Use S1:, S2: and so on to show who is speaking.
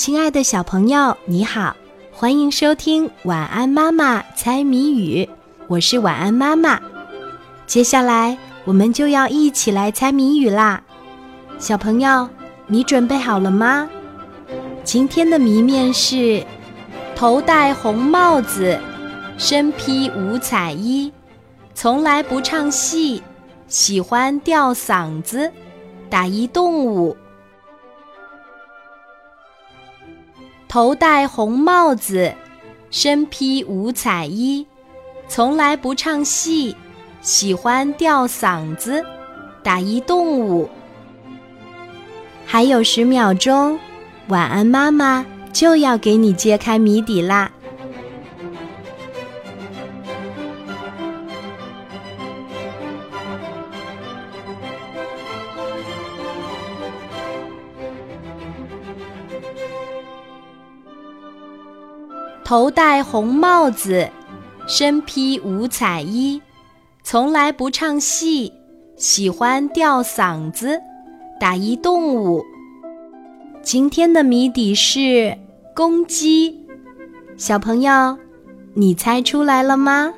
S1: 亲爱的小朋友，你好，欢迎收听《晚安妈妈猜谜语》，我是晚安妈妈。接下来我们就要一起来猜谜语啦，小朋友，你准备好了吗？今天的谜面是：头戴红帽子，身披五彩衣，从来不唱戏，喜欢吊嗓子，打一动物。头戴红帽子，身披五彩衣，从来不唱戏，喜欢吊嗓子，打一动物。还有十秒钟，晚安妈妈就要给你揭开谜底啦。头戴红帽子，身披五彩衣，从来不唱戏，喜欢吊嗓子，打一动物。今天的谜底是公鸡，小朋友，你猜出来了吗？